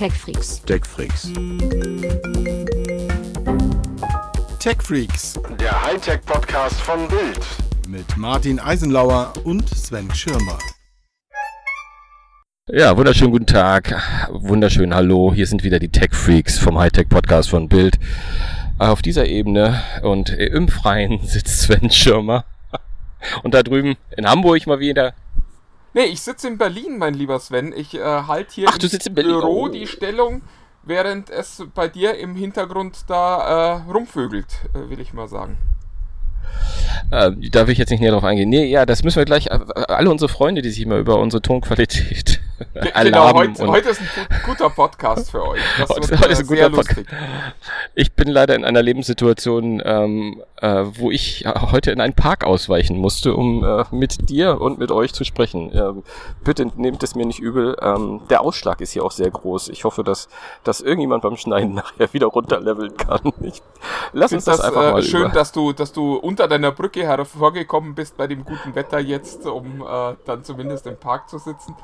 TechFreaks. TechFreaks. TechFreaks Der Hightech-Podcast von Bild. mit Martin Eisenlauer und Sven Schirmer. Ja, wunderschönen guten Tag. Wunderschön Hallo. Hier sind wieder die Tech Freaks vom Hightech Podcast von Bild. Auf dieser Ebene und im Freien sitzt Sven Schirmer. Und da drüben in Hamburg mal wieder. Nee, ich sitze in Berlin, mein lieber Sven. Ich äh, halte hier Ach, Berlin. Büro Oh. die Stellung, während es bei dir im Hintergrund da äh, rumvögelt, äh, will ich mal sagen. Äh, da will ich jetzt nicht näher drauf eingehen. Nee, ja, das müssen wir gleich. Äh, alle unsere Freunde, die sich immer über unsere Tonqualität Genau, heute, heute ist ein gu- guter Podcast für euch. Das Heute- heute ist ein guter Podcast. Ich bin leider in einer Lebenssituation, ähm, äh, wo ich heute in einen Park ausweichen musste, um äh, mit dir und mit euch zu sprechen. Ähm, bitte nehmt es mir nicht übel. Ähm, der Ausschlag ist hier auch sehr groß. Ich hoffe, dass, dass irgendjemand beim Schneiden nachher wieder runterleveln kann. Ich, lass uns das, das einfach äh, mal schön, über. dass du, dass du unter deiner Brücke hervorgekommen bist bei dem guten Wetter jetzt, um äh, dann zumindest im Park zu sitzen.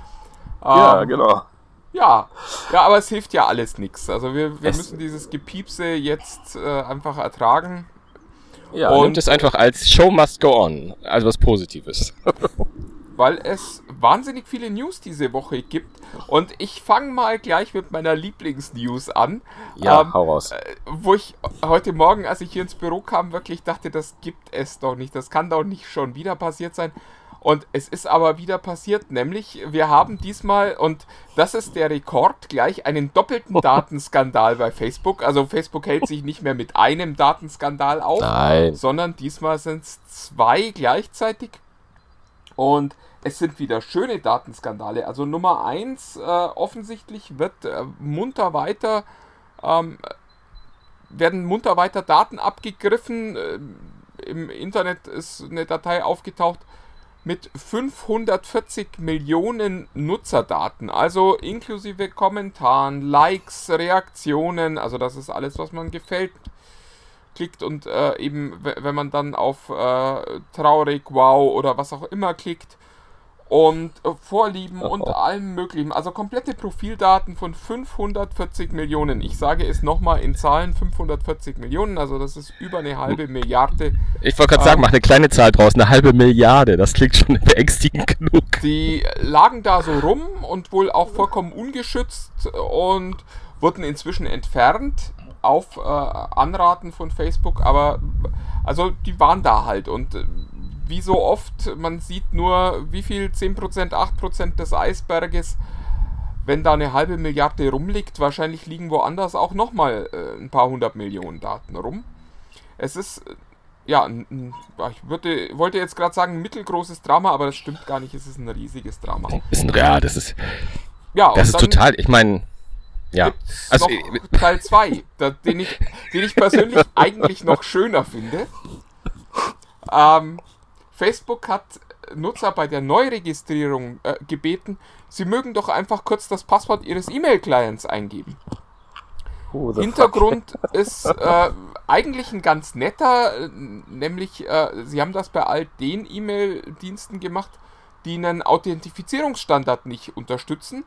Ja, Ähm, genau. Ja, ja, aber es hilft ja alles nichts. Also wir, wir Es- müssen dieses Gepiepse jetzt äh, einfach ertragen. Ja, und- nimmt es einfach als Show must go on. Also was Positives. weil es wahnsinnig viele News diese Woche gibt. Und ich fange mal gleich mit meiner Lieblingsnews an. Ja, Ähm, hau raus. äh, Wo ich heute Morgen, als ich hier ins Büro kam, wirklich dachte, das gibt es doch nicht. Das kann doch nicht schon wieder passiert sein. Und es ist aber wieder passiert, nämlich wir haben diesmal, und das ist der Rekord, gleich einen doppelten Datenskandal bei Facebook. Also Facebook hält sich nicht mehr mit einem Datenskandal auf, Nein. sondern diesmal sind es zwei gleichzeitig. Und es sind wieder schöne Datenskandale. Also Nummer eins, äh, offensichtlich wird äh, munter weiter, ähm, werden munter weiter Daten abgegriffen. Ähm, Im Internet ist eine Datei aufgetaucht mit 540 Millionen Nutzerdaten, also inklusive Kommentaren, Likes, Reaktionen, also das ist alles, was man gefällt klickt und äh, eben, wenn man dann auf äh, traurig, wow oder was auch immer klickt und äh, Vorlieben und allem möglichen, also komplette Profildaten von 540 Millionen. Ich sage es nochmal in Zahlen, 540 Millionen, also das ist über eine halbe Milliarde. Ich wollte gerade sagen, ähm, mach eine kleine Zahl draus, eine halbe Milliarde. Das klingt schon beängstigend genug. Die lagen da so rum und wohl auch vollkommen ungeschützt und wurden inzwischen entfernt auf äh, Anraten von Facebook, aber also die waren da halt und äh, wie so oft, man sieht nur wie viel 10%, 8% des Eisberges, wenn da eine halbe Milliarde rumliegt, wahrscheinlich liegen woanders auch nochmal äh, ein paar hundert Millionen Daten rum. Es ist äh, ja, ich würde, wollte jetzt gerade sagen, ein mittelgroßes Drama, aber das stimmt gar nicht, es ist ein riesiges Drama. Ist ein, ja, das ist, Ja, das ist total, ich meine, ja. Also, Teil 2, den ich, den ich persönlich eigentlich noch schöner finde. Ähm, Facebook hat Nutzer bei der Neuregistrierung äh, gebeten, sie mögen doch einfach kurz das Passwort ihres E-Mail-Clients eingeben. the Hintergrund ist äh, eigentlich ein ganz netter, äh, nämlich äh, sie haben das bei all den E-Mail-Diensten gemacht, die einen Authentifizierungsstandard nicht unterstützen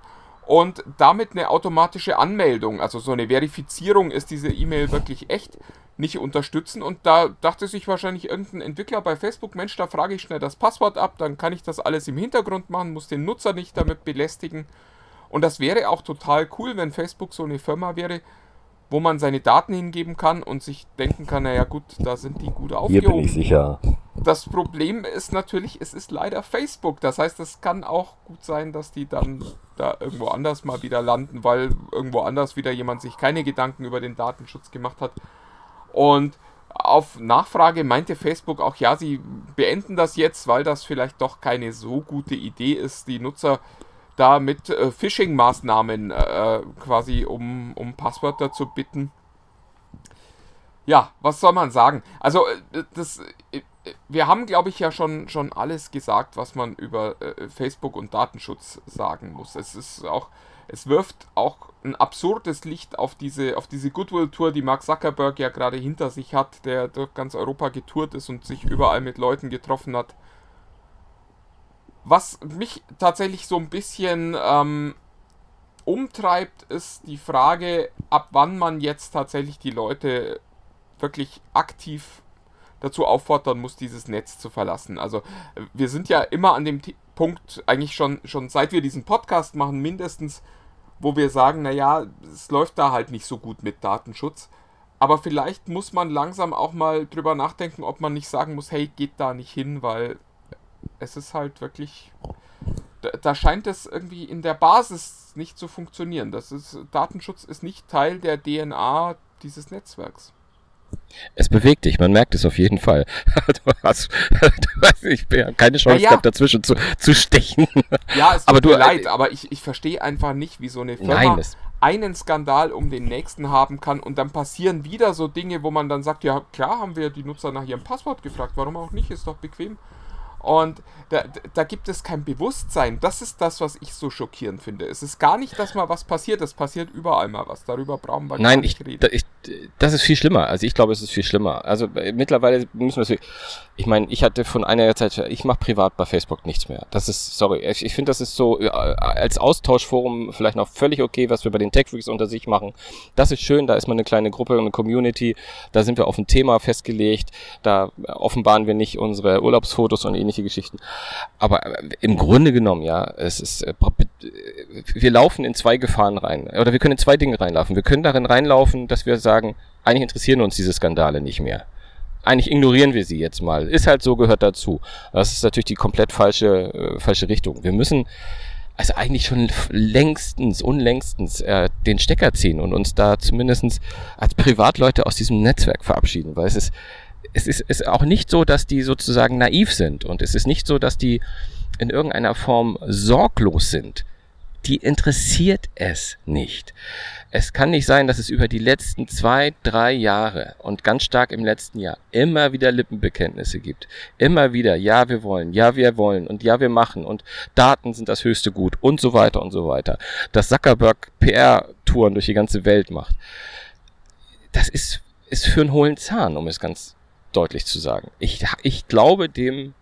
und damit eine automatische Anmeldung, also so eine Verifizierung, ist diese E-Mail wirklich echt, nicht unterstützen. Und da dachte sich wahrscheinlich irgendein Entwickler bei Facebook, Mensch, da frage ich schnell das Passwort ab, dann kann ich das alles im Hintergrund machen, muss den Nutzer nicht damit belästigen. Und das wäre auch total cool, wenn Facebook so eine Firma wäre, wo man seine Daten hingeben kann und sich denken kann, naja gut, da sind die gut Hier aufgehoben. bin ich sicher. Das Problem ist natürlich, es ist leider Facebook. Das heißt, es kann auch gut sein, dass die dann da irgendwo anders mal wieder landen, weil irgendwo anders wieder jemand sich keine Gedanken über den Datenschutz gemacht hat. Und auf Nachfrage meinte Facebook auch, ja, sie beenden das jetzt, weil das vielleicht doch keine so gute Idee ist, die Nutzer da mit äh, Phishing-Maßnahmen äh, quasi um, um Passwörter zu bitten. Ja, was soll man sagen? Also, äh, das, äh, wir haben, glaube ich, ja schon, schon alles gesagt, was man über äh, Facebook und Datenschutz sagen muss. Es ist auch, es wirft auch ein absurdes Licht auf diese, auf diese Goodwill-Tour, die Mark Zuckerberg ja gerade hinter sich hat, der durch ganz Europa getourt ist und sich überall mit Leuten getroffen hat. Was mich tatsächlich so ein bisschen ähm, umtreibt, ist die Frage, ab wann man jetzt tatsächlich die Leute wirklich aktiv dazu auffordern muss, dieses Netz zu verlassen. Also wir sind ja immer an dem Punkt, eigentlich schon, schon seit wir diesen Podcast machen, mindestens, wo wir sagen, naja, es läuft da halt nicht so gut mit Datenschutz. Aber vielleicht muss man langsam auch mal drüber nachdenken, ob man nicht sagen muss, hey, geht da nicht hin, weil es ist halt wirklich. Da, da scheint es irgendwie in der Basis nicht zu funktionieren. Das ist, Datenschutz ist nicht Teil der DNA dieses Netzwerks. Es bewegt dich, man merkt es auf jeden Fall. Du hast, du hast ich habe keine Chance ja. gehabt, dazwischen zu, zu stechen. Ja, es tut aber mir du, leid, aber ich, ich verstehe einfach nicht, wie so eine Firma nein, einen Skandal um den nächsten haben kann und dann passieren wieder so Dinge, wo man dann sagt, ja klar haben wir die Nutzer nach ihrem Passwort gefragt, warum auch nicht, ist doch bequem. Und da, da, gibt es kein Bewusstsein. Das ist das, was ich so schockierend finde. Es ist gar nicht, dass mal was passiert. Es passiert überall mal was. Darüber brauchen wir Nein, nicht ich, reden. Da, ich, das ist viel schlimmer. Also ich glaube, es ist viel schlimmer. Also äh, mittlerweile müssen wir es. Ich meine, ich hatte von einer Zeit, ich mache privat bei Facebook nichts mehr. Das ist, sorry, ich, ich finde, das ist so äh, als Austauschforum vielleicht noch völlig okay, was wir bei den Tech Freaks unter sich machen. Das ist schön. Da ist man eine kleine Gruppe, eine Community. Da sind wir auf ein Thema festgelegt. Da offenbaren wir nicht unsere Urlaubsfotos und ähnliche Geschichten. Aber äh, im Grunde genommen, ja, es ist, äh, wir laufen in zwei Gefahren rein. Oder wir können in zwei Dinge reinlaufen. Wir können darin reinlaufen, dass wir sagen, eigentlich interessieren uns diese Skandale nicht mehr. Eigentlich ignorieren wir sie jetzt mal. Ist halt so, gehört dazu. Das ist natürlich die komplett falsche, äh, falsche Richtung. Wir müssen also eigentlich schon längstens, unlängstens äh, den Stecker ziehen und uns da zumindestens als Privatleute aus diesem Netzwerk verabschieden, weil es ist, es ist, ist auch nicht so, dass die sozusagen naiv sind und es ist nicht so, dass die in irgendeiner Form sorglos sind. Die interessiert es nicht. Es kann nicht sein, dass es über die letzten zwei, drei Jahre und ganz stark im letzten Jahr immer wieder Lippenbekenntnisse gibt. Immer wieder, ja, wir wollen, ja, wir wollen und ja, wir machen und Daten sind das höchste Gut und so weiter und so weiter. Dass Zuckerberg PR-Touren durch die ganze Welt macht. Das ist, ist für einen hohlen Zahn, um es ganz deutlich zu sagen. Ich, ich glaube dem,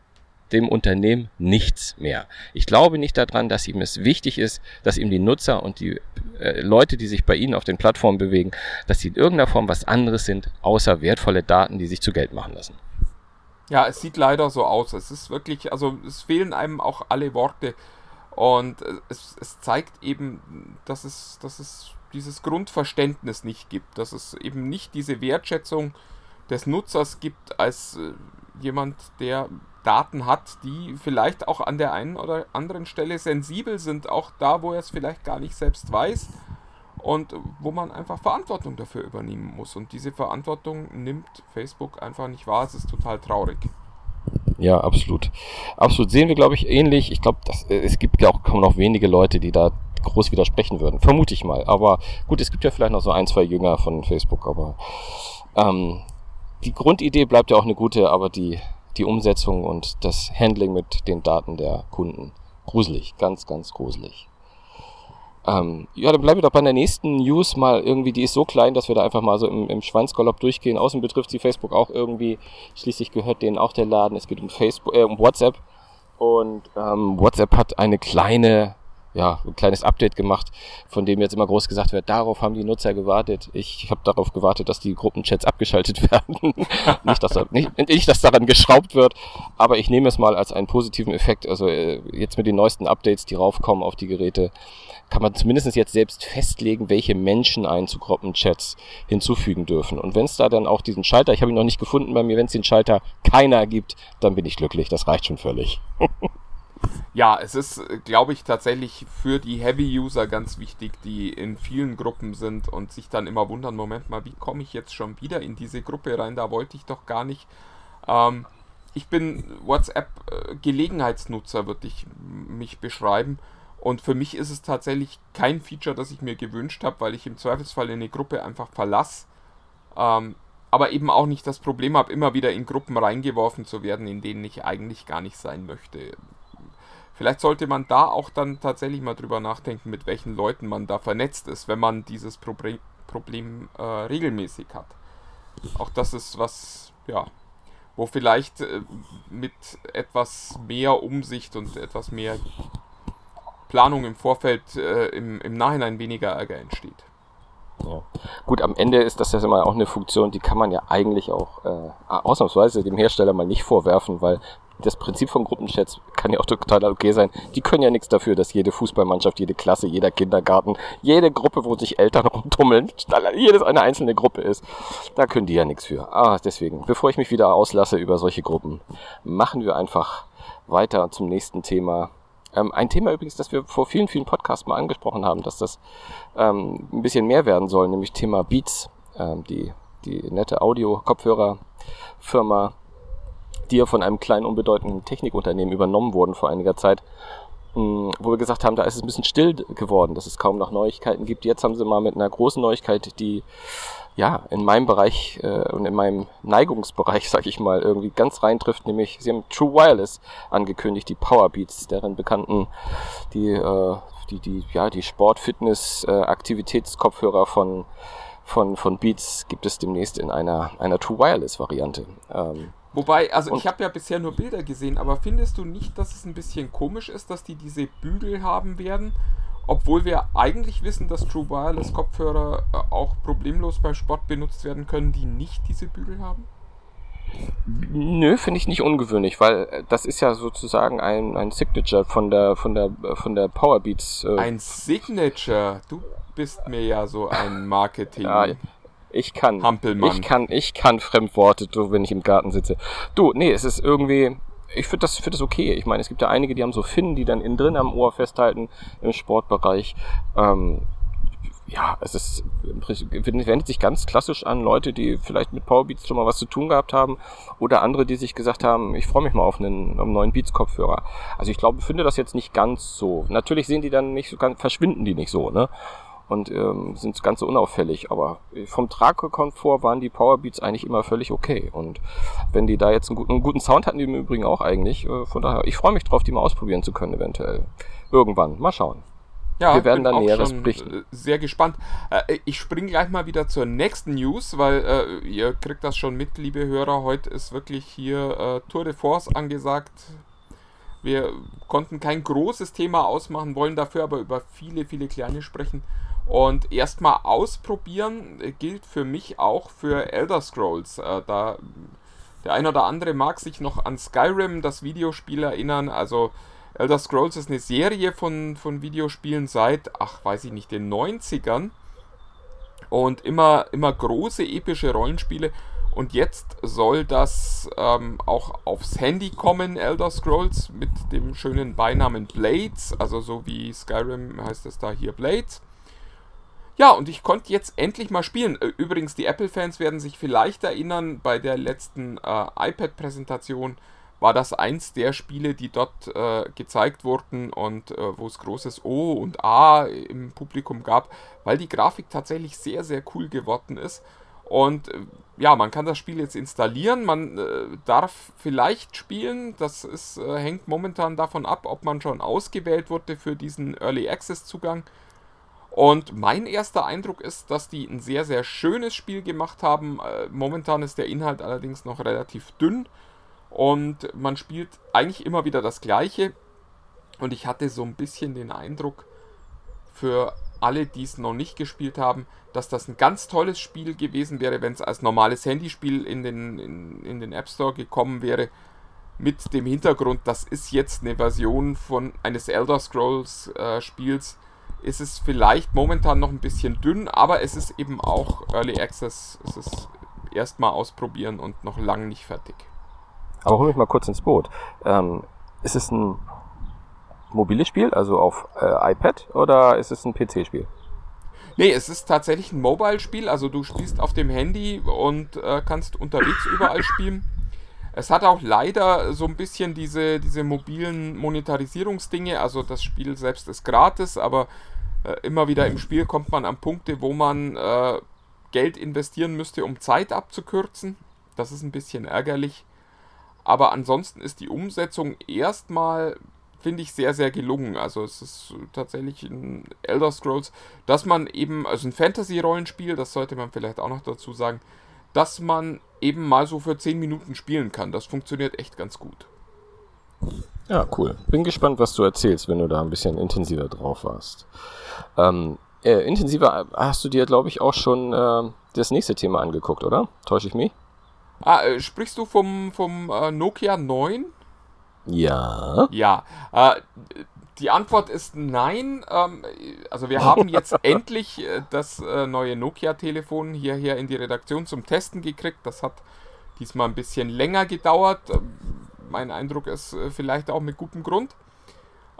dem Unternehmen nichts mehr. Ich glaube nicht daran, dass ihm es wichtig ist, dass ihm die Nutzer und die äh, Leute, die sich bei ihnen auf den Plattformen bewegen, dass sie in irgendeiner Form was anderes sind, außer wertvolle Daten, die sich zu Geld machen lassen. Ja, es sieht leider so aus. Es ist wirklich, also es fehlen einem auch alle Worte. Und es, es zeigt eben, dass es, dass es dieses Grundverständnis nicht gibt, dass es eben nicht diese Wertschätzung äh, des Nutzers gibt als äh, jemand, der Daten hat, die vielleicht auch an der einen oder anderen Stelle sensibel sind, auch da, wo er es vielleicht gar nicht selbst weiß und wo man einfach Verantwortung dafür übernehmen muss. Und diese Verantwortung nimmt Facebook einfach nicht wahr. Es ist total traurig. Ja, absolut. Absolut. Sehen wir, glaube ich, ähnlich. Ich glaube, äh, es gibt ja auch kaum noch wenige Leute, die da groß widersprechen würden. Vermute ich mal. Aber gut, es gibt ja vielleicht noch so ein, zwei Jünger von Facebook, aber ähm, die Grundidee bleibt ja auch eine gute, aber die, die Umsetzung und das Handling mit den Daten der Kunden. Gruselig, ganz, ganz gruselig. Ähm, ja, dann bleiben wir doch bei der nächsten News mal irgendwie, die ist so klein, dass wir da einfach mal so im, im Schweinsgalopp durchgehen. Außen betrifft sie Facebook auch irgendwie. Schließlich gehört denen auch der Laden. Es geht um Facebook, äh, um WhatsApp. Und ähm, WhatsApp hat eine kleine ja, ein kleines Update gemacht, von dem jetzt immer groß gesagt wird, darauf haben die Nutzer gewartet. Ich habe darauf gewartet, dass die Gruppenchats abgeschaltet werden. nicht, dass, nicht, nicht, dass daran geschraubt wird, aber ich nehme es mal als einen positiven Effekt. Also äh, jetzt mit den neuesten Updates, die raufkommen auf die Geräte, kann man zumindest jetzt selbst festlegen, welche Menschen einen zu Gruppenchats hinzufügen dürfen. Und wenn es da dann auch diesen Schalter, ich habe ihn noch nicht gefunden bei mir, wenn es den Schalter keiner gibt, dann bin ich glücklich. Das reicht schon völlig. Ja, es ist, glaube ich, tatsächlich für die Heavy-User ganz wichtig, die in vielen Gruppen sind und sich dann immer wundern, Moment mal, wie komme ich jetzt schon wieder in diese Gruppe rein? Da wollte ich doch gar nicht. Ähm, ich bin WhatsApp-Gelegenheitsnutzer, würde ich mich beschreiben. Und für mich ist es tatsächlich kein Feature, das ich mir gewünscht habe, weil ich im Zweifelsfall eine Gruppe einfach verlasse. Ähm, aber eben auch nicht das Problem habe, immer wieder in Gruppen reingeworfen zu werden, in denen ich eigentlich gar nicht sein möchte. Vielleicht sollte man da auch dann tatsächlich mal drüber nachdenken, mit welchen Leuten man da vernetzt ist, wenn man dieses Problem, Problem äh, regelmäßig hat. Auch das ist was, ja, wo vielleicht äh, mit etwas mehr Umsicht und etwas mehr Planung im Vorfeld äh, im, im Nachhinein weniger Ärger entsteht. Ja. Gut, am Ende ist das ja immer auch eine Funktion, die kann man ja eigentlich auch äh, ausnahmsweise dem Hersteller mal nicht vorwerfen, weil das Prinzip von Gruppenchats kann ja auch total okay sein. Die können ja nichts dafür, dass jede Fußballmannschaft, jede Klasse, jeder Kindergarten, jede Gruppe, wo sich Eltern rumtummeln, jedes eine einzelne Gruppe ist. Da können die ja nichts für. Ah, deswegen, bevor ich mich wieder auslasse über solche Gruppen, machen wir einfach weiter zum nächsten Thema. Ähm, ein Thema übrigens, das wir vor vielen, vielen Podcasts mal angesprochen haben, dass das ähm, ein bisschen mehr werden soll, nämlich Thema Beats, ähm, die, die nette Audio-Kopfhörer-Firma, die ja von einem kleinen, unbedeutenden Technikunternehmen übernommen wurden vor einiger Zeit, mh, wo wir gesagt haben, da ist es ein bisschen still geworden, dass es kaum noch Neuigkeiten gibt. Jetzt haben sie mal mit einer großen Neuigkeit, die ja in meinem Bereich äh, und in meinem Neigungsbereich, sag ich mal, irgendwie ganz reintrifft, nämlich sie haben True Wireless angekündigt, die Powerbeats, deren bekannten, die, äh, die, die, ja, die Sport, Fitness, äh, von von, von Beats gibt es demnächst in einer, einer True Wireless Variante. Ähm, Wobei, also ich habe ja bisher nur Bilder gesehen, aber findest du nicht, dass es ein bisschen komisch ist, dass die diese Bügel haben werden? Obwohl wir eigentlich wissen, dass True Wireless Kopfhörer äh, auch problemlos beim Sport benutzt werden können, die nicht diese Bügel haben? Nö, finde ich nicht ungewöhnlich, weil äh, das ist ja sozusagen ein, ein Signature von der von der von der Powerbeats. Äh ein Signature. Du bist mir ja so ein Marketing. Ja, ich kann. Hampelmann. Ich kann, ich kann Fremdworte, wenn ich im Garten sitze. Du, nee, es ist irgendwie, ich finde das, find das okay. Ich meine, es gibt ja einige, die haben so Finnen, die dann innen drin am Ohr festhalten im Sportbereich. Ähm, ja, es ist wendet sich ganz klassisch an Leute, die vielleicht mit Powerbeats schon mal was zu tun gehabt haben oder andere, die sich gesagt haben, ich freue mich mal auf einen, einen neuen Beats-Kopfhörer. Also ich glaube, finde das jetzt nicht ganz so. Natürlich sehen die dann nicht so ganz, verschwinden die nicht so, ne? Und ähm, sind ganz so unauffällig. Aber vom Tragekomfort waren die Powerbeats eigentlich immer völlig okay. Und wenn die da jetzt einen guten, einen guten Sound hatten, die im Übrigen auch eigentlich, äh, von daher, ich freue mich drauf, die mal ausprobieren zu können, eventuell. Irgendwann. Mal schauen. Ja, wir werden dann Näheres berichten. Äh, sehr gespannt. Äh, ich springe gleich mal wieder zur nächsten News, weil äh, ihr kriegt das schon mit, liebe Hörer. Heute ist wirklich hier äh, Tour de Force angesagt. Wir konnten kein großes Thema ausmachen, wollen dafür aber über viele, viele kleine sprechen. Und erstmal ausprobieren gilt für mich auch für Elder Scrolls. Äh, da der ein oder andere mag sich noch an Skyrim, das Videospiel, erinnern. Also Elder Scrolls ist eine Serie von, von Videospielen seit, ach weiß ich nicht, den 90ern. Und immer, immer große epische Rollenspiele. Und jetzt soll das ähm, auch aufs Handy kommen, Elder Scrolls, mit dem schönen Beinamen Blades. Also so wie Skyrim heißt es da hier Blades. Ja, und ich konnte jetzt endlich mal spielen. Übrigens, die Apple-Fans werden sich vielleicht erinnern, bei der letzten äh, iPad-Präsentation war das eins der Spiele, die dort äh, gezeigt wurden und äh, wo es großes O und A im Publikum gab, weil die Grafik tatsächlich sehr, sehr cool geworden ist. Und äh, ja, man kann das Spiel jetzt installieren, man äh, darf vielleicht spielen, das ist, hängt momentan davon ab, ob man schon ausgewählt wurde für diesen Early Access Zugang. Und mein erster Eindruck ist, dass die ein sehr, sehr schönes Spiel gemacht haben. Äh, momentan ist der Inhalt allerdings noch relativ dünn und man spielt eigentlich immer wieder das Gleiche. Und ich hatte so ein bisschen den Eindruck, für alle, die es noch nicht gespielt haben, dass das ein ganz tolles Spiel gewesen wäre, wenn es als normales Handyspiel in den, in, in den App Store gekommen wäre. Mit dem Hintergrund, das ist jetzt eine Version von eines Elder Scrolls äh, Spiels, ist es vielleicht momentan noch ein bisschen dünn, aber es ist eben auch Early Access. Es ist erstmal ausprobieren und noch lange nicht fertig. Aber hol mich mal kurz ins Boot. Ähm, ist es ein mobiles Spiel, also auf äh, iPad, oder ist es ein PC-Spiel? Nee, es ist tatsächlich ein Mobile-Spiel, also du spielst auf dem Handy und äh, kannst unterwegs überall spielen. Es hat auch leider so ein bisschen diese, diese mobilen Monetarisierungsdinge. Also das Spiel selbst ist gratis, aber äh, immer wieder im Spiel kommt man an Punkte, wo man äh, Geld investieren müsste, um Zeit abzukürzen. Das ist ein bisschen ärgerlich. Aber ansonsten ist die Umsetzung erstmal, finde ich, sehr, sehr gelungen. Also es ist tatsächlich ein Elder Scrolls, dass man eben, also ein Fantasy-Rollenspiel, das sollte man vielleicht auch noch dazu sagen, dass man eben mal so für 10 Minuten spielen kann. Das funktioniert echt ganz gut. Ja, cool. Bin gespannt, was du erzählst, wenn du da ein bisschen intensiver drauf warst. Ähm, äh, intensiver hast du dir, glaube ich, auch schon äh, das nächste Thema angeguckt, oder? Täusche ich mich? Ah, äh, sprichst du vom, vom äh, Nokia 9? Ja. Ja. Äh, die Antwort ist nein. Ähm, also wir haben jetzt endlich äh, das äh, neue Nokia-Telefon hierher in die Redaktion zum Testen gekriegt. Das hat diesmal ein bisschen länger gedauert. Ähm, mein Eindruck ist äh, vielleicht auch mit gutem Grund.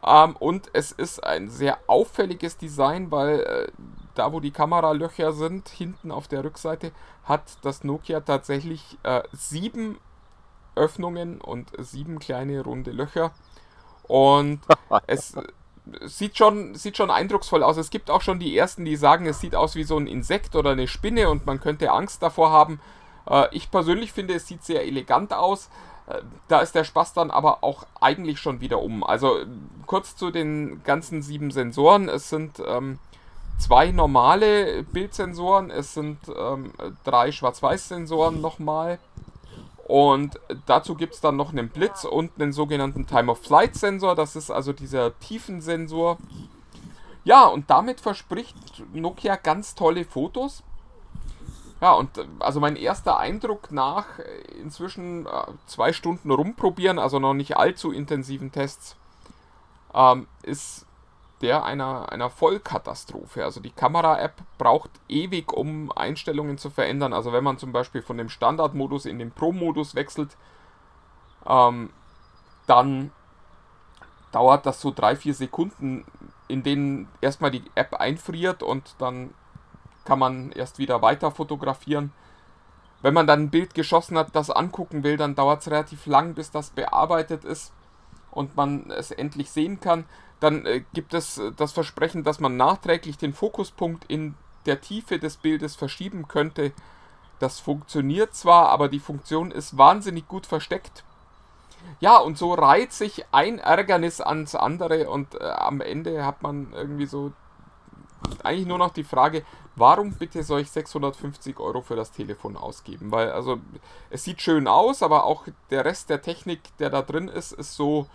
Ähm, und es ist ein sehr auffälliges Design, weil äh, da, wo die Kameralöcher sind, hinten auf der Rückseite, hat das Nokia tatsächlich äh, sieben Öffnungen und sieben kleine runde Löcher. Und es sieht schon, sieht schon eindrucksvoll aus. Es gibt auch schon die ersten, die sagen, es sieht aus wie so ein Insekt oder eine Spinne und man könnte Angst davor haben. Äh, ich persönlich finde, es sieht sehr elegant aus. Äh, da ist der Spaß dann aber auch eigentlich schon wieder um. Also kurz zu den ganzen sieben Sensoren. Es sind ähm, zwei normale Bildsensoren, es sind ähm, drei Schwarz-Weiß-Sensoren nochmal. Und dazu gibt es dann noch einen Blitz und einen sogenannten Time-of-Flight-Sensor. Das ist also dieser Tiefensensor. Ja, und damit verspricht Nokia ganz tolle Fotos. Ja, und äh, also mein erster Eindruck nach äh, inzwischen äh, zwei Stunden rumprobieren, also noch nicht allzu intensiven Tests, ähm, ist der einer, einer Vollkatastrophe. Also die Kamera-App braucht ewig, um Einstellungen zu verändern. Also wenn man zum Beispiel von dem Standardmodus in den Pro-Modus wechselt, ähm, dann dauert das so drei, vier Sekunden, in denen erstmal die App einfriert und dann kann man erst wieder weiter fotografieren. Wenn man dann ein Bild geschossen hat, das angucken will, dann dauert es relativ lang, bis das bearbeitet ist und man es endlich sehen kann. Dann äh, gibt es äh, das Versprechen, dass man nachträglich den Fokuspunkt in der Tiefe des Bildes verschieben könnte. Das funktioniert zwar, aber die Funktion ist wahnsinnig gut versteckt. Ja, und so reiht sich ein Ärgernis ans andere und äh, am Ende hat man irgendwie so eigentlich nur noch die Frage, warum bitte soll ich 650 Euro für das Telefon ausgeben? Weil also es sieht schön aus, aber auch der Rest der Technik, der da drin ist, ist so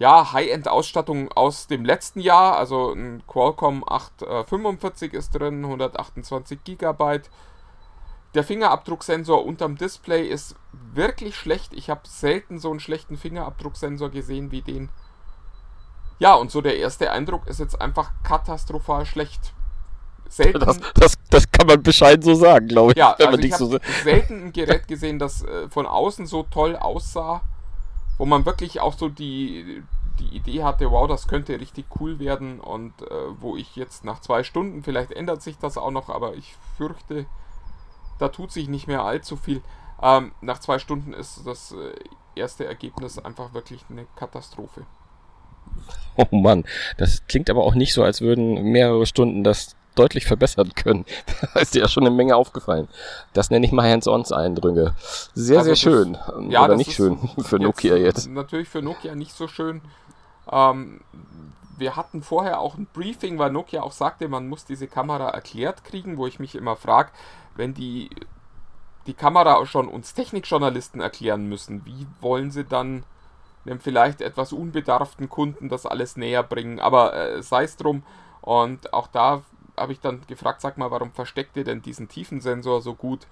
ja, High-End-Ausstattung aus dem letzten Jahr. Also ein Qualcomm 845 ist drin, 128 GB. Der Fingerabdrucksensor unterm Display ist wirklich schlecht. Ich habe selten so einen schlechten Fingerabdrucksensor gesehen wie den. Ja, und so der erste Eindruck ist jetzt einfach katastrophal schlecht. Selten, das, das, das kann man bescheiden so sagen, glaube ich. Ja, also ich habe so selten ein Gerät gesehen, das äh, von außen so toll aussah wo man wirklich auch so die, die Idee hatte, wow, das könnte richtig cool werden und äh, wo ich jetzt nach zwei Stunden, vielleicht ändert sich das auch noch, aber ich fürchte, da tut sich nicht mehr allzu viel. Ähm, nach zwei Stunden ist das äh, erste Ergebnis einfach wirklich eine Katastrophe. Oh Mann, das klingt aber auch nicht so, als würden mehrere Stunden das deutlich verbessern können. da ist dir ja schon eine Menge aufgefallen. Das nenne ich mal Hands-ons-Eindrücke. Sehr, also sehr schön. ja, Oder nicht schön für Nokia jetzt. Natürlich für Nokia nicht so schön. Ähm, wir hatten vorher auch ein Briefing, weil Nokia auch sagte, man muss diese Kamera erklärt kriegen, wo ich mich immer frage, wenn die die Kamera schon uns Technikjournalisten erklären müssen, wie wollen sie dann einem vielleicht etwas unbedarften Kunden das alles näher bringen. Aber äh, sei es drum. Und auch da habe ich dann gefragt, sag mal, warum versteckt ihr denn diesen Tiefensensor so gut?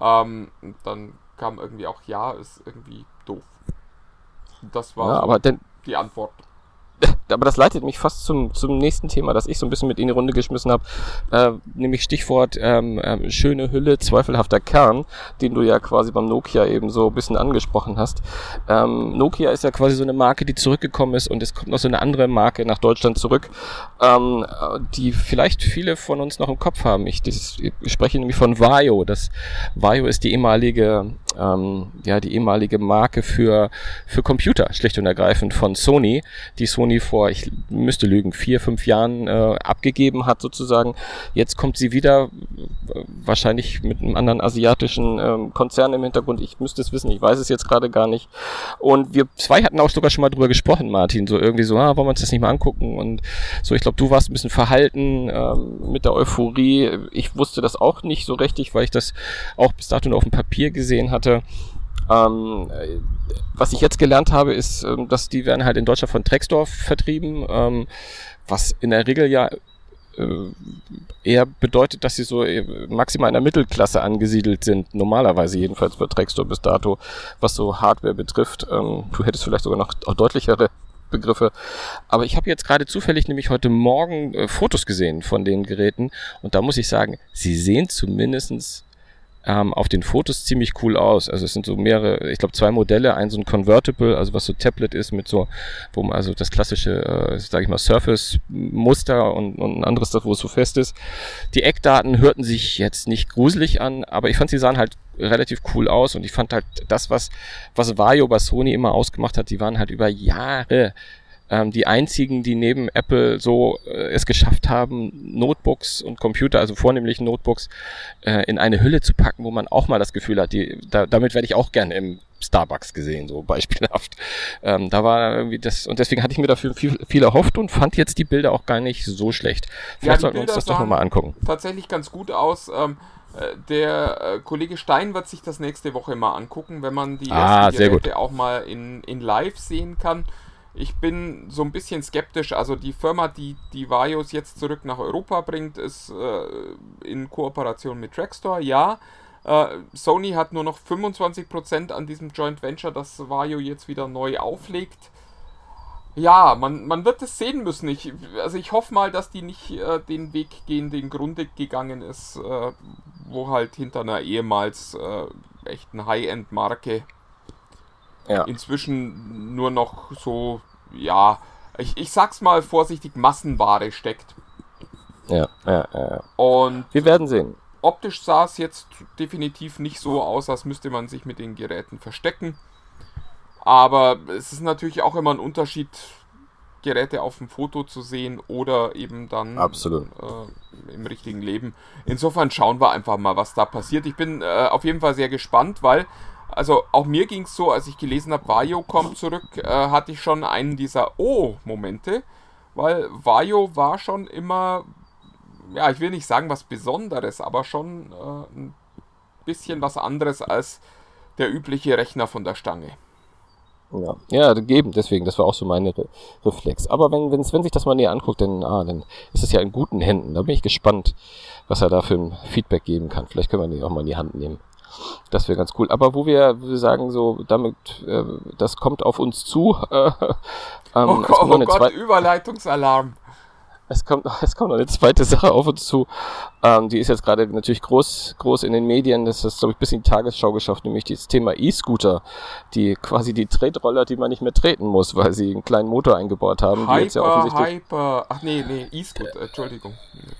Ähm, dann kam irgendwie auch, ja, ist irgendwie doof. Das war ja, so aber denn, die Antwort aber das leitet mich fast zum, zum nächsten Thema, das ich so ein bisschen mit in die Runde geschmissen habe, äh, nämlich Stichwort ähm, ähm, schöne Hülle, zweifelhafter Kern, den du ja quasi beim Nokia eben so ein bisschen angesprochen hast. Ähm, Nokia ist ja quasi so eine Marke, die zurückgekommen ist und es kommt noch so eine andere Marke nach Deutschland zurück, ähm, die vielleicht viele von uns noch im Kopf haben. Ich, das, ich spreche nämlich von Vaio. Das Vaio ist die ehemalige, ähm, ja, die ehemalige Marke für, für Computer, schlicht und ergreifend von Sony, die Sony vor ich müsste lügen, vier, fünf Jahren äh, abgegeben hat sozusagen. Jetzt kommt sie wieder, wahrscheinlich mit einem anderen asiatischen ähm, Konzern im Hintergrund. Ich müsste es wissen, ich weiß es jetzt gerade gar nicht. Und wir zwei hatten auch sogar schon mal drüber gesprochen, Martin, so irgendwie so, ah, wollen wir uns das nicht mal angucken? Und so, ich glaube, du warst ein bisschen verhalten ähm, mit der Euphorie. Ich wusste das auch nicht so richtig, weil ich das auch bis dato nur auf dem Papier gesehen hatte. Ähm, was ich jetzt gelernt habe, ist, ähm, dass die werden halt in Deutschland von Trexdorf vertrieben, ähm, was in der Regel ja äh, eher bedeutet, dass sie so äh, maximal in der Mittelklasse angesiedelt sind, normalerweise jedenfalls bei Trextor bis dato, was so Hardware betrifft. Ähm, du hättest vielleicht sogar noch deutlichere Begriffe. Aber ich habe jetzt gerade zufällig nämlich heute Morgen äh, Fotos gesehen von den Geräten und da muss ich sagen, sie sehen zumindestens ähm, auf den Fotos ziemlich cool aus. Also es sind so mehrere, ich glaube zwei Modelle, ein so ein Convertible, also was so Tablet ist mit so, wo man also das klassische, äh, sage ich mal, Surface-Muster und, und ein anderes, wo es so fest ist. Die Eckdaten hörten sich jetzt nicht gruselig an, aber ich fand, sie sahen halt relativ cool aus und ich fand halt das, was, was Vario bei Sony immer ausgemacht hat, die waren halt über Jahre ähm, die einzigen, die neben Apple so äh, es geschafft haben, Notebooks und Computer, also vornehmlich Notebooks, äh, in eine Hülle zu packen, wo man auch mal das Gefühl hat, die, da, damit werde ich auch gerne im Starbucks gesehen, so beispielhaft. Ähm, da war irgendwie das, und deswegen hatte ich mir dafür viel, viel erhofft und fand jetzt die Bilder auch gar nicht so schlecht. Vielleicht ja, sollten wir uns das doch nochmal angucken. Tatsächlich ganz gut aus. Ähm, äh, der äh, Kollege Stein wird sich das nächste Woche mal angucken, wenn man die ah, ersten Geräte auch mal in, in live sehen kann. Ich bin so ein bisschen skeptisch. Also die Firma, die die Vajos jetzt zurück nach Europa bringt, ist äh, in Kooperation mit Trackstore. Ja, äh, Sony hat nur noch 25% an diesem Joint Venture, das Vajo jetzt wieder neu auflegt. Ja, man, man wird es sehen müssen. Ich, also ich hoffe mal, dass die nicht äh, den Weg gehen, den Grunde gegangen ist, äh, wo halt hinter einer ehemals äh, echten High-End-Marke ja. inzwischen nur noch so, ja, ich, ich sag's mal vorsichtig, Massenware steckt. Ja, ja, ja. Und wir werden sehen. Optisch sah es jetzt definitiv nicht so aus, als müsste man sich mit den Geräten verstecken. Aber es ist natürlich auch immer ein Unterschied, Geräte auf dem Foto zu sehen oder eben dann äh, im richtigen Leben. Insofern schauen wir einfach mal, was da passiert. Ich bin äh, auf jeden Fall sehr gespannt, weil also auch mir ging es so, als ich gelesen habe, Vajo kommt zurück, äh, hatte ich schon einen dieser Oh-Momente, weil Vajo war schon immer, ja, ich will nicht sagen was Besonderes, aber schon äh, ein bisschen was anderes als der übliche Rechner von der Stange. Ja, ja, geben, deswegen, das war auch so meine Re Reflex. Aber wenn, wenn, wenn sich das mal näher anguckt, dann, ah, dann ist es ja in guten Händen. Da bin ich gespannt, was er da für ein Feedback geben kann. Vielleicht können wir ihn auch mal in die Hand nehmen. Das wäre ganz cool. Aber wo wir, wir sagen so, damit, äh, das kommt auf uns zu. Äh, ähm, oh, Gott, oh Gott Überleitungsalarm es kommt, es kommt noch eine zweite Sache auf uns zu. Ähm, die ist jetzt gerade natürlich groß, groß in den Medien. Das ist, glaube ich, bis in die Tagesschau geschafft, nämlich das Thema E-Scooter. Die quasi die Tretroller, die man nicht mehr treten muss, weil sie einen kleinen Motor eingebaut haben. Hyper, die jetzt ja offensichtlich Hyper. Ach nee, nee, E-Scooter, Entschuldigung.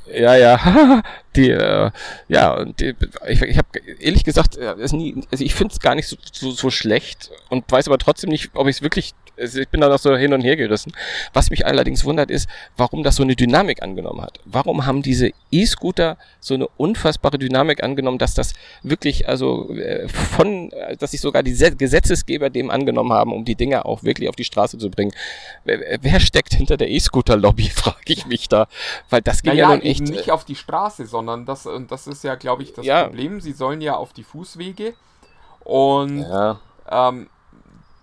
Ja, ja. die, äh, ja, und die, ich, ich habe ehrlich gesagt, äh, nie, also ich finde es gar nicht so, so, so schlecht und weiß aber trotzdem nicht, ob ich es wirklich ich bin da noch so hin und her gerissen. Was mich allerdings wundert ist, warum das so eine Dynamik angenommen hat. Warum haben diese E-Scooter so eine unfassbare Dynamik angenommen, dass das wirklich, also äh, von, dass sich sogar die Gesetzesgeber dem angenommen haben, um die Dinger auch wirklich auf die Straße zu bringen. Wer steckt hinter der E-Scooter-Lobby, frage ich mich da. Weil das ging naja, ja nun echt. Nicht äh, auf die Straße, sondern das, das ist ja, glaube ich, das ja. Problem. Sie sollen ja auf die Fußwege und ja. ähm,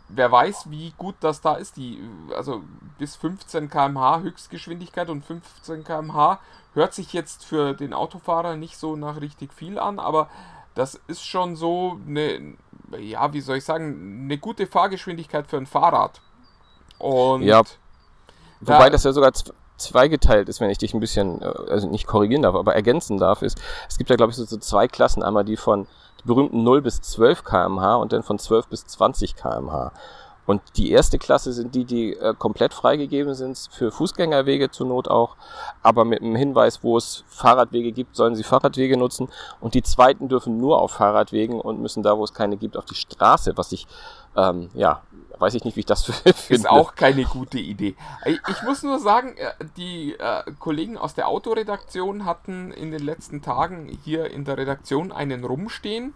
wer weiß, wie gut das da ist. Die, also bis 15 km/h Höchstgeschwindigkeit und 15 km/h hört sich jetzt für den Autofahrer nicht so nach richtig viel an, aber das ist schon so eine, ja, wie soll ich sagen, eine gute Fahrgeschwindigkeit für ein Fahrrad. Und ja. Wobei da, das ja sogar zweigeteilt ist, wenn ich dich ein bisschen, äh, also nicht korrigieren darf, aber ergänzen darf, ist, es gibt ja, glaube ich, so, so zwei Klassen. Einmal die von berühmten 0 bis 12 kmh und dann von 12 bis 20 kmh. Und die erste Klasse sind die, die äh, komplett freigegeben sind für Fußgängerwege zur Not auch, aber mit einem Hinweis, wo es Fahrradwege gibt, sollen sie Fahrradwege nutzen. Und die zweiten dürfen nur auf Fahrradwegen und müssen da, wo es keine gibt, auf die Straße, was ich ähm, ja weiß ich nicht, wie ich das finde. Ist auch keine gute Idee. Ich muss nur sagen, äh, die äh, Kollegen aus der Autoredaktion hatten in den letzten Tagen hier in der Redaktion einen rumstehen.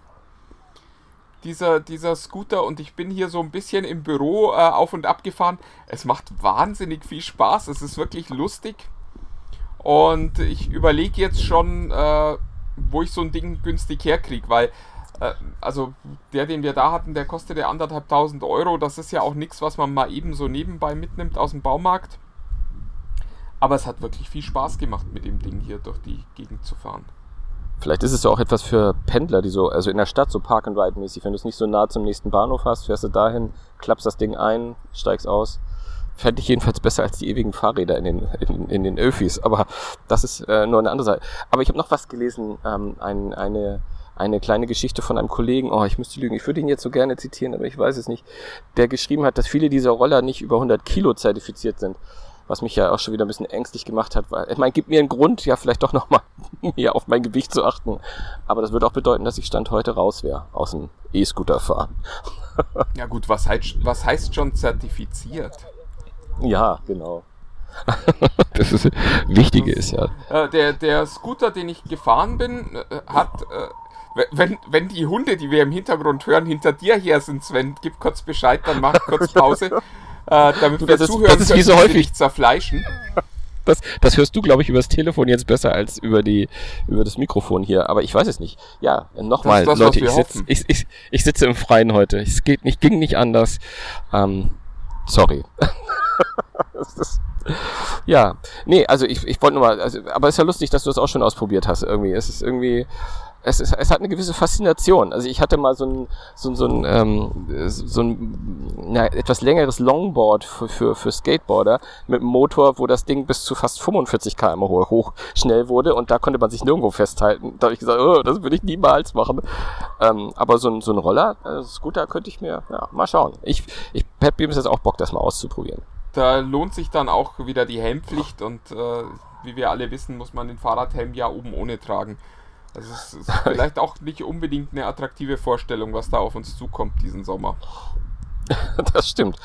Dieser, dieser Scooter und ich bin hier so ein bisschen im Büro äh, auf und ab gefahren. Es macht wahnsinnig viel Spaß. Es ist wirklich lustig. Und ich überlege jetzt schon, äh, wo ich so ein Ding günstig herkriege, weil also der, den wir da hatten, der kostete anderthalbtausend Euro. Das ist ja auch nichts, was man mal eben so nebenbei mitnimmt aus dem Baumarkt. Aber es hat wirklich viel Spaß gemacht, mit dem Ding hier durch die Gegend zu fahren. Vielleicht ist es ja auch etwas für Pendler, die so, also in der Stadt so Park and Ride mäßig, wenn du es nicht so nah zum nächsten Bahnhof hast, fährst du dahin, klappst das Ding ein, steigst aus. Fände ich jedenfalls besser als die ewigen Fahrräder in den, in, in den Öfis. Aber das ist äh, nur eine andere Seite. Aber ich habe noch was gelesen, ähm, ein, eine, eine kleine Geschichte von einem Kollegen, oh, ich müsste lügen, ich würde ihn jetzt so gerne zitieren, aber ich weiß es nicht, der geschrieben hat, dass viele dieser Roller nicht über 100 Kilo zertifiziert sind was mich ja auch schon wieder ein bisschen ängstlich gemacht hat, weil, ich meine, gibt mir einen Grund, ja, vielleicht doch nochmal mehr auf mein Gewicht zu achten. Aber das würde auch bedeuten, dass ich Stand heute raus wäre aus dem E-Scooter fahren. ja gut, was heißt, was heißt schon zertifiziert? Ja, genau. das ist, Wichtige ist ja. Äh, der, der Scooter, den ich gefahren bin, äh, hat, äh, wenn, wenn die Hunde, die wir im Hintergrund hören, hinter dir her sind, Sven, gib kurz Bescheid, dann mach kurz Pause. äh, damit du, wir das zuhören das ist wie so häufig zerfleischen. Das, das hörst du, glaube ich, übers Telefon jetzt besser als über die über das Mikrofon hier. Aber ich weiß es nicht. Ja, nochmal, Leute, ich, sitz, ich, ich, ich, sitze im Freien heute. Es geht nicht, ging nicht anders. Ähm, sorry. ja, nee, also ich, ich wollte nur mal, also, aber es ist ja lustig, dass du das auch schon ausprobiert hast irgendwie. Es ist irgendwie, es, ist, es hat eine gewisse Faszination. Also ich hatte mal so ein, so, so ein, ähm, so ein na, etwas längeres Longboard für, für, für Skateboarder mit einem Motor, wo das Ding bis zu fast 45 km hoch, hoch schnell wurde und da konnte man sich nirgendwo festhalten. Da habe ich gesagt, oh, das würde ich niemals machen. Ähm, aber so ein, so ein Roller, äh, Scooter könnte ich mir, ja, mal schauen. Ich, ich hätte jetzt auch Bock, das mal auszuprobieren. Da lohnt sich dann auch wieder die Helmpflicht und äh, wie wir alle wissen, muss man den Fahrradhelm ja oben ohne tragen. Also es ist vielleicht auch nicht unbedingt eine attraktive Vorstellung, was da auf uns zukommt diesen Sommer. das stimmt.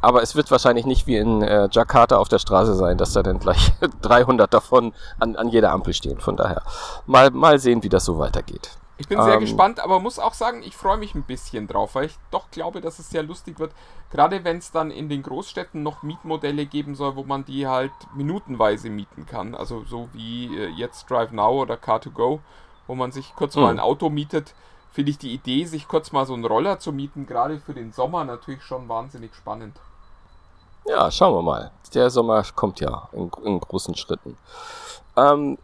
Aber es wird wahrscheinlich nicht wie in äh, Jakarta auf der Straße sein, dass da dann gleich 300 davon an, an jeder Ampel stehen. Von daher mal, mal sehen, wie das so weitergeht. Ich bin sehr ähm, gespannt, aber muss auch sagen, ich freue mich ein bisschen drauf, weil ich doch glaube, dass es sehr lustig wird. Gerade wenn es dann in den Großstädten noch Mietmodelle geben soll, wo man die halt minutenweise mieten kann. Also so wie äh, jetzt Drive Now oder Car2Go, wo man sich kurz mal ein hm. Auto mietet. Finde ich die Idee, sich kurz mal so einen Roller zu mieten, gerade für den Sommer natürlich schon wahnsinnig spannend. Ja, schauen wir mal. Der Sommer kommt ja in, in großen Schritten. Ähm,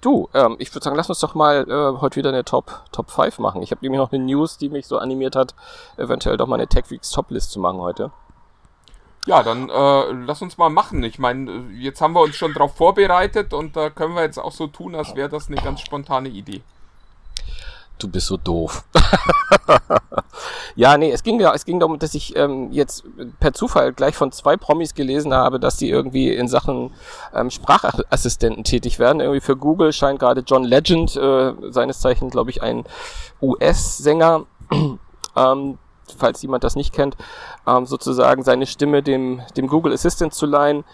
Du, ähm, ich würde sagen, lass uns doch mal äh, heute wieder eine Top, Top 5 machen. Ich habe nämlich noch eine News, die mich so animiert hat, eventuell doch mal eine TechWeeks Top-List zu machen heute. Ja, dann äh, lass uns mal machen. Ich meine, jetzt haben wir uns schon darauf vorbereitet und da können wir jetzt auch so tun, als wäre das eine ganz spontane Idee du bist so doof. ja, nee, es ging, es ging darum, dass ich ähm, jetzt per Zufall gleich von zwei Promis gelesen habe, dass die irgendwie in Sachen ähm, Sprachassistenten tätig werden. Irgendwie für Google scheint gerade John Legend, äh, seines Zeichen, glaube ich, ein US-Sänger, ähm, falls jemand das nicht kennt, ähm, sozusagen seine Stimme dem, dem Google Assistant zu leihen.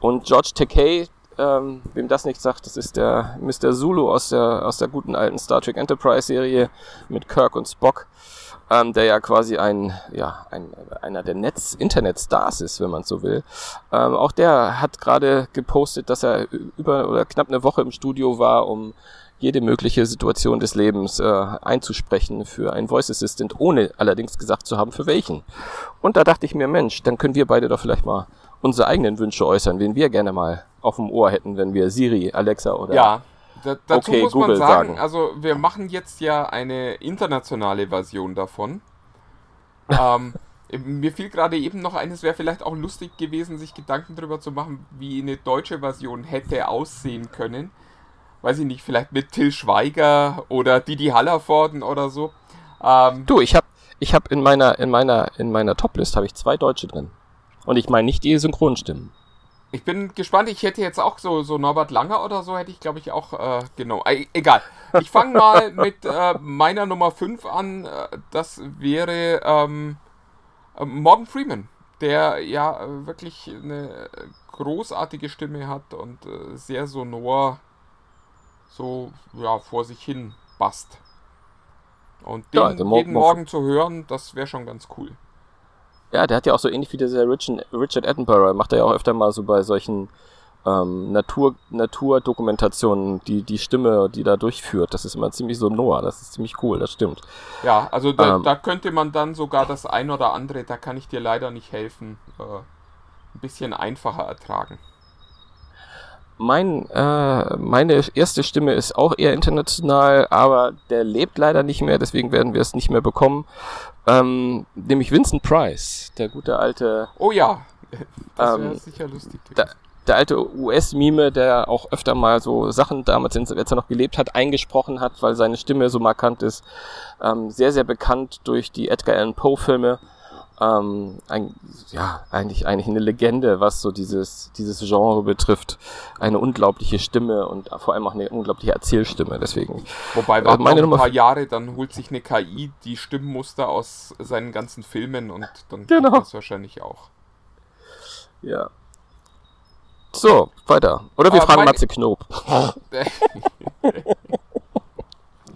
Und George Takei, ähm, wem das nicht sagt, das ist der Mr. Zulu aus der, aus der guten alten Star Trek Enterprise Serie mit Kirk und Spock, ähm, der ja quasi ein, ja, ein, einer der Netz-Internet-Stars ist, wenn man so will. Ähm, auch der hat gerade gepostet, dass er über oder knapp eine Woche im Studio war, um jede mögliche Situation des Lebens äh, einzusprechen für einen Voice Assistant, ohne allerdings gesagt zu haben, für welchen. Und da dachte ich mir, Mensch, dann können wir beide doch vielleicht mal unsere eigenen Wünsche äußern, wen wir gerne mal auf dem Ohr hätten, wenn wir Siri, Alexa oder ja. Da, dazu okay, muss Google man sagen, sagen, also wir machen jetzt ja eine internationale Version davon. ähm, mir fiel gerade eben noch eines, wäre vielleicht auch lustig gewesen, sich Gedanken darüber zu machen, wie eine deutsche Version hätte aussehen können. Weiß ich nicht, vielleicht mit Till Schweiger oder Didi Hallervorden oder so. Ähm, du, ich habe ich hab in meiner in meiner in meiner Toplist habe ich zwei Deutsche drin. Und ich meine nicht die Synchronstimmen. Ich bin gespannt, ich hätte jetzt auch so, so Norbert Langer oder so, hätte ich glaube ich auch äh, genau. E egal. Ich fange mal mit äh, meiner Nummer 5 an. Äh, das wäre ähm, äh, Morgan Freeman, der ja äh, wirklich eine großartige Stimme hat und äh, sehr sonor so ja, vor sich hin basst. Und den ja, jeden Morgen, Morgen zu hören, das wäre schon ganz cool. Ja, der hat ja auch so ähnlich wie dieser Richard, Attenborough, macht er ja auch öfter mal so bei solchen ähm, Natur, Naturdokumentationen, die, die Stimme, die da durchführt, das ist immer ziemlich sonor, das ist ziemlich cool, das stimmt. Ja, also da, Ähm. da könnte man dann sogar das ein oder andere, da kann ich dir leider nicht helfen, äh, ein bisschen einfacher ertragen. Mein, äh, meine erste Stimme ist auch eher international, aber der lebt leider nicht mehr, deswegen werden wir es nicht mehr bekommen. Ähm, nämlich Vincent Price, der gute alte Oh ja, das wäre Ähm, sicher lustig. da- der alte US-Mime, der auch öfter mal so Sachen damals, als er noch gelebt hat, eingesprochen hat, weil seine Stimme so markant ist. Ähm, sehr, sehr bekannt durch die Edgar Allan Poe-Filme. Ähm, ein, ja, eigentlich, eigentlich eine Legende, was so dieses, dieses Genre betrifft. Eine unglaubliche Stimme und vor allem auch eine unglaubliche Erzählstimme. Deswegen, Wobei, äh, warten meine noch ein paar Jahre, dann holt sich eine KI die Stimmmuster aus seinen ganzen Filmen und dann Genau. geht das wahrscheinlich auch. ja. So, weiter. Oder wir Aber fragen meine- Matze Knob.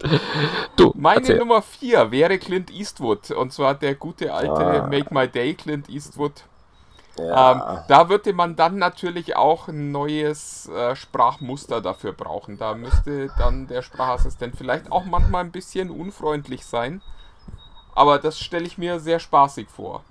Du, Meine erzähl. Nummer 4 wäre Clint Eastwood und zwar der gute alte Ah. Make My Day Clint Eastwood. Ja. Ähm, da würde man dann natürlich auch ein neues äh, Sprachmuster dafür brauchen. Da müsste dann der Sprachassistent vielleicht auch manchmal ein bisschen unfreundlich sein. Aber das stelle ich mir sehr spaßig vor.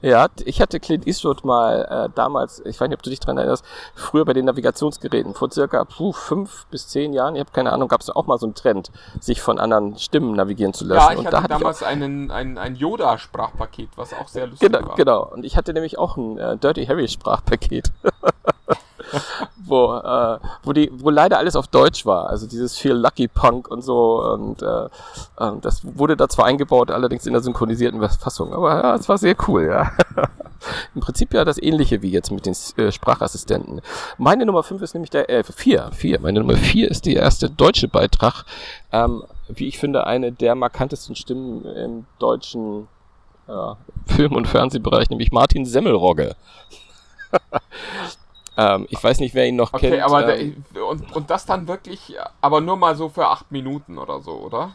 Ja, ich hatte Clint Eastwood mal äh, damals, ich weiß nicht, ob du dich dran erinnerst, früher bei den Navigationsgeräten, vor circa puh, fünf bis zehn Jahren, ich habe keine Ahnung, gab es auch mal so einen Trend, sich von anderen Stimmen navigieren zu lassen. Ja, ich und hatte da hatte ich damals einen, ein, ein Yoda-Sprachpaket, was auch sehr lustig Genau, war. genau. Und ich hatte nämlich auch ein äh, Dirty Harry Sprachpaket. wo, äh, wo, die, wo leider alles auf Deutsch war. Also dieses Feel Lucky Punk und so. Und äh, ähm, das wurde da zwar eingebaut, allerdings in der synchronisierten Fassung. Aber ja, es war sehr cool, ja. Im Prinzip ja das ähnliche wie jetzt mit den äh, Sprachassistenten. Meine Nummer 5 ist nämlich der, äh, 4, 4. Meine Nummer 4 ist die erste deutsche Beitrag. Ähm, wie ich finde, eine der markantesten Stimmen im deutschen ja, Film- und Fernsehbereich, nämlich Martin Semmelrogge. ähm, ich weiß nicht, wer ihn noch Okay, kennt. aber ähm, der, und, und das dann wirklich, aber nur mal so für acht Minuten oder so, oder?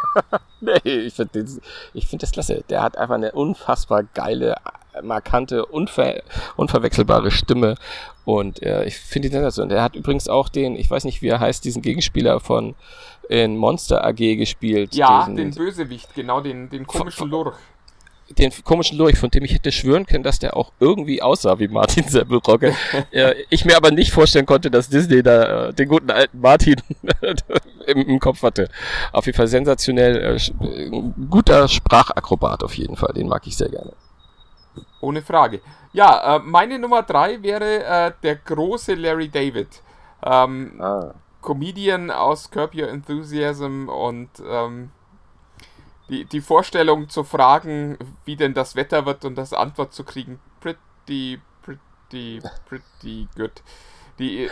nee, ich finde find das klasse. Der hat einfach eine unfassbar geile, markante, unver unverwechselbare Stimme. Und äh, ich finde ihn sensationell. Der hat übrigens auch den, ich weiß nicht, wie er heißt, diesen Gegenspieler von in Monster AG gespielt. Ja, diesen, den Bösewicht, genau, den, den komischen Lurch. Den komischen Lurch, von dem ich hätte schwören können, dass der auch irgendwie aussah wie Martin Semmelrogge. äh, ich mir aber nicht vorstellen konnte, dass Disney da äh, den guten alten Martin im, im Kopf hatte. Auf jeden Fall sensationell, äh, äh, guter Sprachakrobat auf jeden Fall, den mag ich sehr gerne. Ohne Frage. Ja, äh, meine Nummer drei wäre äh, der große Larry David. Ähm, Ah. Comedian aus Curb Your Enthusiasm und ähm, die, die Vorstellung zu fragen, wie denn das Wetter wird und das Antwort zu kriegen, pretty, pretty, pretty good. Die, äh,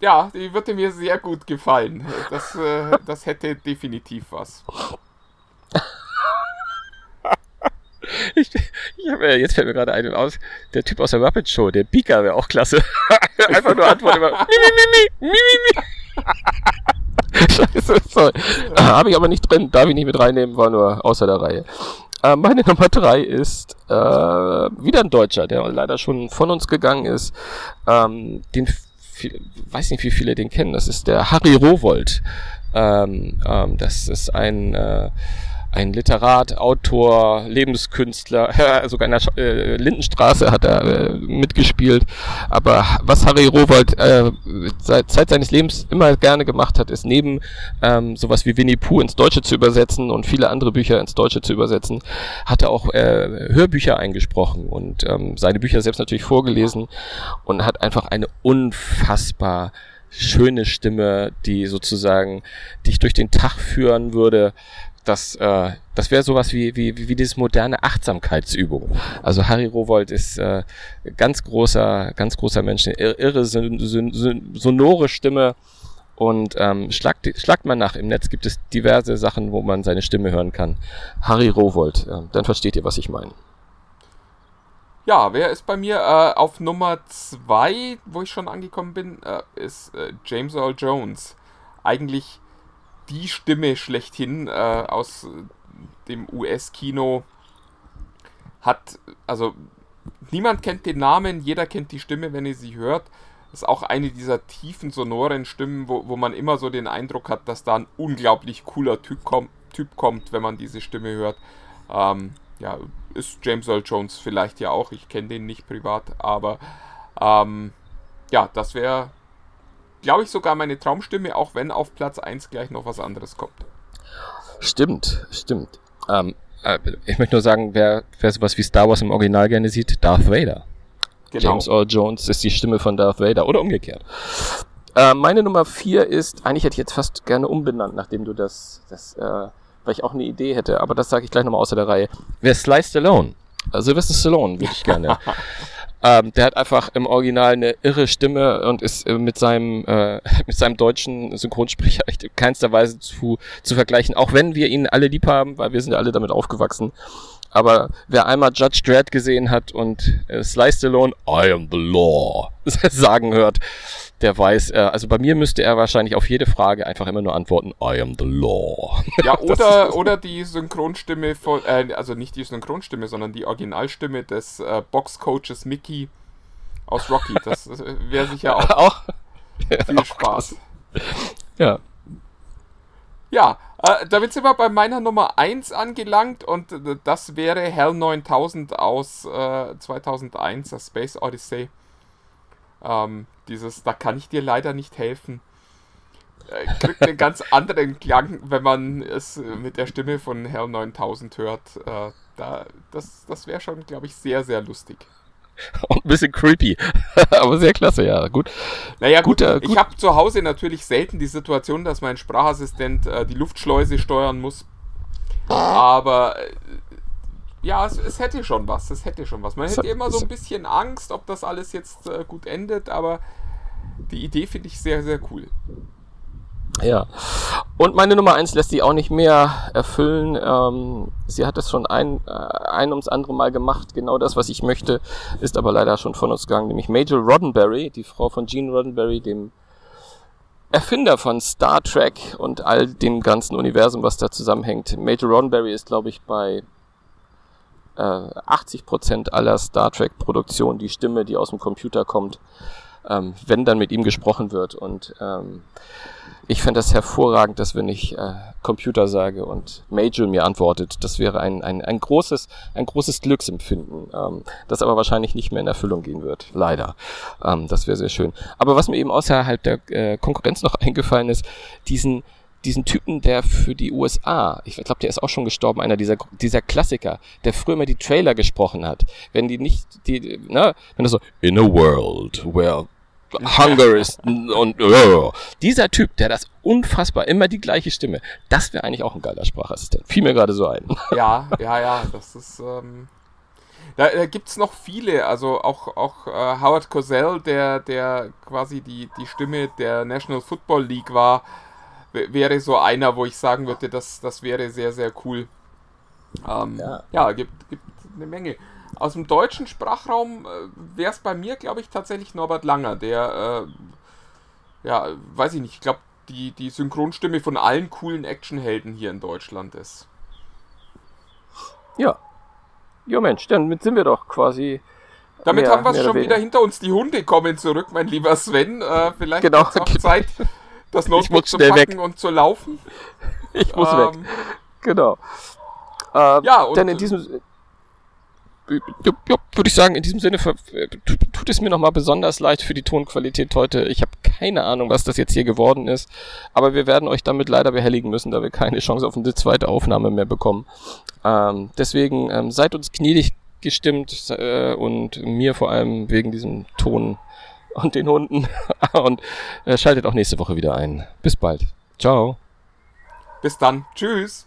ja, die würde mir sehr gut gefallen. Das, äh, das hätte definitiv was. Ich, ich hab, äh, jetzt fällt mir gerade einen aus, der Typ aus der Muppet Show, der Pika wäre auch klasse. Einfach nur Antwort immer, mi, mi, mi, mi, mi, mi. Scheiße, sorry. Äh, Habe ich aber nicht drin, darf ich nicht mit reinnehmen, war nur außer der Reihe. Äh, meine Nummer drei ist äh, wieder ein Deutscher, der leider schon von uns gegangen ist. Ähm, den viel, weiß nicht, wie viele den kennen. Das ist der Harry Rowold. Ähm, ähm, das ist ein äh, ein Literat, Autor, Lebenskünstler, sogar in der äh, Lindenstraße hat er äh, mitgespielt. Aber was Harry Rowold äh, seit Zeit seines Lebens immer gerne gemacht hat, ist neben ähm, sowas wie Winnie Pooh ins Deutsche zu übersetzen und viele andere Bücher ins Deutsche zu übersetzen, hat er auch äh, Hörbücher eingesprochen und ähm, seine Bücher selbst natürlich vorgelesen und hat einfach eine unfassbar schöne Stimme, die sozusagen dich durch den Tag führen würde. Das, äh, das wäre sowas wie, wie, wie dieses moderne Achtsamkeitsübung. Also Harry Rowold ist äh, ganz großer, ganz großer Mensch, irre, son, son, son, sonore Stimme. Und ähm, schlagt, schlagt mal nach. Im Netz gibt es diverse Sachen, wo man seine Stimme hören kann. Harry Rowold, äh, dann versteht ihr, was ich meine. Ja, wer ist bei mir äh, auf Nummer 2, wo ich schon angekommen bin, äh, ist äh, James Earl Jones. Eigentlich die Stimme schlechthin äh, aus dem US-Kino. Hat, also niemand kennt den Namen, jeder kennt die Stimme, wenn ihr sie hört. Ist auch eine dieser tiefen, sonoren Stimmen, wo, wo man immer so den Eindruck hat, dass da ein unglaublich cooler Typ, komm, typ kommt, wenn man diese Stimme hört. Ähm, ja, ist James Earl Jones vielleicht ja auch. Ich kenne den nicht privat, aber ähm, ja, das wäre, glaube ich, sogar meine Traumstimme, auch wenn auf Platz 1 gleich noch was anderes kommt. Stimmt, stimmt. Ähm, äh, ich möchte nur sagen, wer, wer sowas wie Star Wars im Original gerne sieht, Darth Vader. Genau. James Earl Jones ist die Stimme von Darth Vader oder umgekehrt. Äh, meine Nummer 4 ist, eigentlich hätte ich jetzt fast gerne umbenannt, nachdem du das, das äh, weil ich auch eine Idee hätte, aber das sage ich gleich nochmal außer der Reihe. Wer Sly Stallone? Also Sylvester Stallone würde ich gerne. ähm, der hat einfach im Original eine irre Stimme und ist äh, mit seinem äh, mit seinem deutschen Synchronsprecher in keinster Weise zu, zu vergleichen, auch wenn wir ihn alle lieb haben, weil wir sind ja alle damit aufgewachsen. Aber wer einmal Judge Dredd gesehen hat und äh, Sly Stallone I am the law sagen hört, der weiß, äh, also bei mir müsste er wahrscheinlich auf jede Frage einfach immer nur antworten, I am the law. Ja, oder, oder die Synchronstimme von, äh, also nicht die Synchronstimme, sondern die Originalstimme des äh, Boxcoaches Mickey aus Rocky. Das äh, wäre sicher auch, auch viel auch Spaß. Ja. Ja, äh, damit sind wir bei meiner Nummer 1 angelangt und äh, das wäre Hell 9000 aus äh, 2001, das Space Odyssey. Ähm, dieses, da kann ich dir leider nicht helfen. Äh, kriegt einen ganz anderen Klang, wenn man es mit der Stimme von Hell 9000 hört. Äh, da, das das wäre schon, glaube ich, sehr, sehr lustig. Und ein bisschen creepy. Aber sehr klasse, ja, gut. Naja, gut, gut, gut. ich habe zu Hause natürlich selten die Situation, dass mein Sprachassistent äh, die Luftschleuse steuern muss. Aber äh, ja, es, es, hätte schon was. Es hätte schon was. Man hätte immer so ein bisschen Angst, ob das alles jetzt äh, gut endet, aber die Idee finde ich sehr, sehr cool. Ja. Und meine Nummer 1 lässt sie auch nicht mehr erfüllen. Ähm, sie hat es schon ein, äh, ein ums andere Mal gemacht. Genau das, was ich möchte, ist aber leider schon von uns gegangen. Nämlich Major Roddenberry, die Frau von Gene Roddenberry, dem Erfinder von Star Trek und all dem ganzen Universum, was da zusammenhängt. Major Roddenberry ist, glaube ich, bei äh, 80% aller Star Trek-Produktionen die Stimme, die aus dem Computer kommt, ähm, wenn dann mit ihm gesprochen wird. Und ähm, ich fände das hervorragend, dass wenn ich äh, Computer sage und Major mir antwortet, das wäre ein, ein, ein großes, ein großes Glücksempfinden, ähm, das aber wahrscheinlich nicht mehr in Erfüllung gehen wird. Leider. Ähm, das wäre sehr schön. Aber was mir eben außerhalb der äh, Konkurrenz noch eingefallen ist, diesen diesen Typen, der für die USA, ich glaube, der ist auch schon gestorben, einer dieser, dieser Klassiker, der früher mal die Trailer gesprochen hat. Wenn die nicht, die, ne, wenn das so, in a world where hunger is und uh, dieser Typ, der das unfassbar, immer die gleiche Stimme, das wäre eigentlich auch ein geiler Sprachassistent. Fiel mir gerade so ein. Ja, ja, ja, das ist, ähm, da, da gibt es noch viele, also auch, auch äh, Howard Cosell, der, der quasi die, die Stimme der National Football League war, wäre so einer, wo ich sagen würde, das, das wäre sehr, sehr cool. Ähm, ja, ja gibt, gibt eine Menge. Aus dem deutschen Sprachraum äh, wäre es bei mir, glaube ich, tatsächlich Norbert Langer, der, äh, ja, weiß ich nicht, ich glaube, die, die Synchronstimme von allen coolen Actionhelden hier in Deutschland ist. Ja. Ja, Mensch, dann sind wir doch quasi. Damit mehr, haben wir es schon wieder hinter uns. Die Hunde kommen zurück, mein lieber Sven. Äh, vielleicht genau. auch Zeit, das Notebook zu packen weg. und zu laufen. Ich muss ähm, weg. Genau. Ähm, ja, und denn in diesem würde ich sagen, in diesem Sinne tut es mir nochmal besonders leid für die Tonqualität heute. Ich habe keine Ahnung, was das jetzt hier geworden ist, aber wir werden euch damit leider behelligen müssen, da wir keine Chance auf eine zweite Aufnahme mehr bekommen. Ähm, deswegen ähm, seid uns gnädig gestimmt äh, und mir vor allem wegen diesem Ton und den Hunden und äh, schaltet auch nächste Woche wieder ein. Bis bald. Ciao. Bis dann. Tschüss.